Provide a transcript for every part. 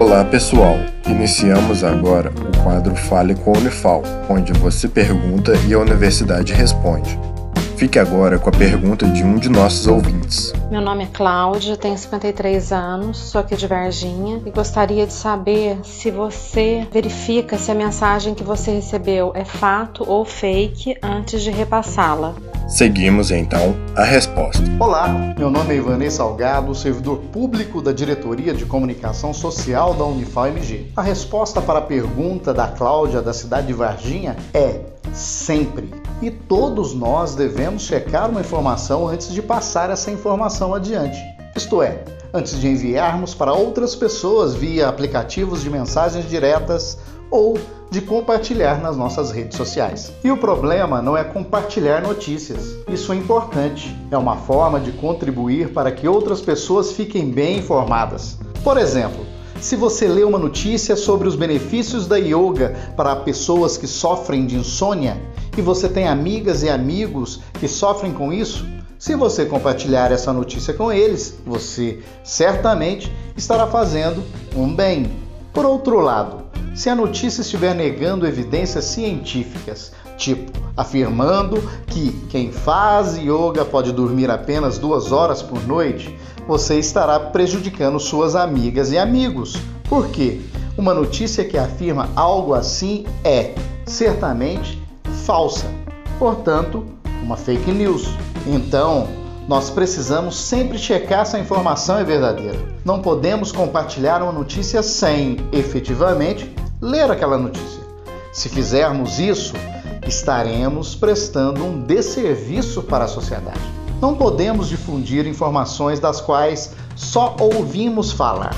Olá pessoal, iniciamos agora o quadro Fale com a Unifal, onde você pergunta e a universidade responde. Fique agora com a pergunta de um de nossos ouvintes. Meu nome é Cláudia, tenho 53 anos, sou aqui de Varginha e gostaria de saber se você verifica se a mensagem que você recebeu é fato ou fake antes de repassá-la. Seguimos então a resposta. Olá, meu nome é Ivanei Salgado, servidor público da Diretoria de Comunicação Social da Unifal-MG. A resposta para a pergunta da Cláudia da cidade de Varginha é sempre. E todos nós devemos checar uma informação antes de passar essa informação adiante. Isto é, antes de enviarmos para outras pessoas via aplicativos de mensagens diretas ou de compartilhar nas nossas redes sociais. E o problema não é compartilhar notícias. Isso é importante. É uma forma de contribuir para que outras pessoas fiquem bem informadas. Por exemplo, se você lê uma notícia sobre os benefícios da yoga para pessoas que sofrem de insônia e você tem amigas e amigos que sofrem com isso, se você compartilhar essa notícia com eles, você certamente estará fazendo um bem. Por outro lado, se a notícia estiver negando evidências científicas, tipo afirmando que quem faz yoga pode dormir apenas duas horas por noite, você estará prejudicando suas amigas e amigos. Por quê? Uma notícia que afirma algo assim é certamente falsa, portanto, uma fake news. Então, nós precisamos sempre checar se a informação é verdadeira. Não podemos compartilhar uma notícia sem, efetivamente, ler aquela notícia. Se fizermos isso, estaremos prestando um desserviço para a sociedade. Não podemos difundir informações das quais só ouvimos falar.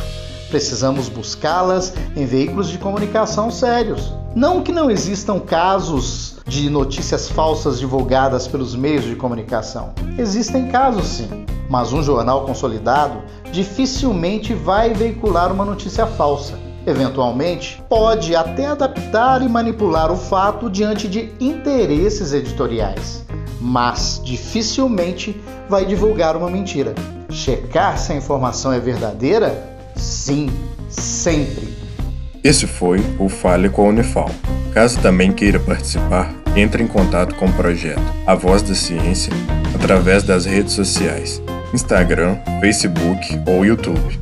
Precisamos buscá-las em veículos de comunicação sérios. Não que não existam casos de notícias falsas divulgadas pelos meios de comunicação. Existem casos sim, mas um jornal consolidado dificilmente vai veicular uma notícia falsa. Eventualmente, pode até adaptar e manipular o fato diante de interesses editoriais, mas dificilmente vai divulgar uma mentira. Checar se a informação é verdadeira? Sim, sempre. Esse foi o Fale com a Unifal. Caso também queira participar, entre em contato com o projeto A Voz da Ciência através das redes sociais, Instagram, Facebook ou YouTube.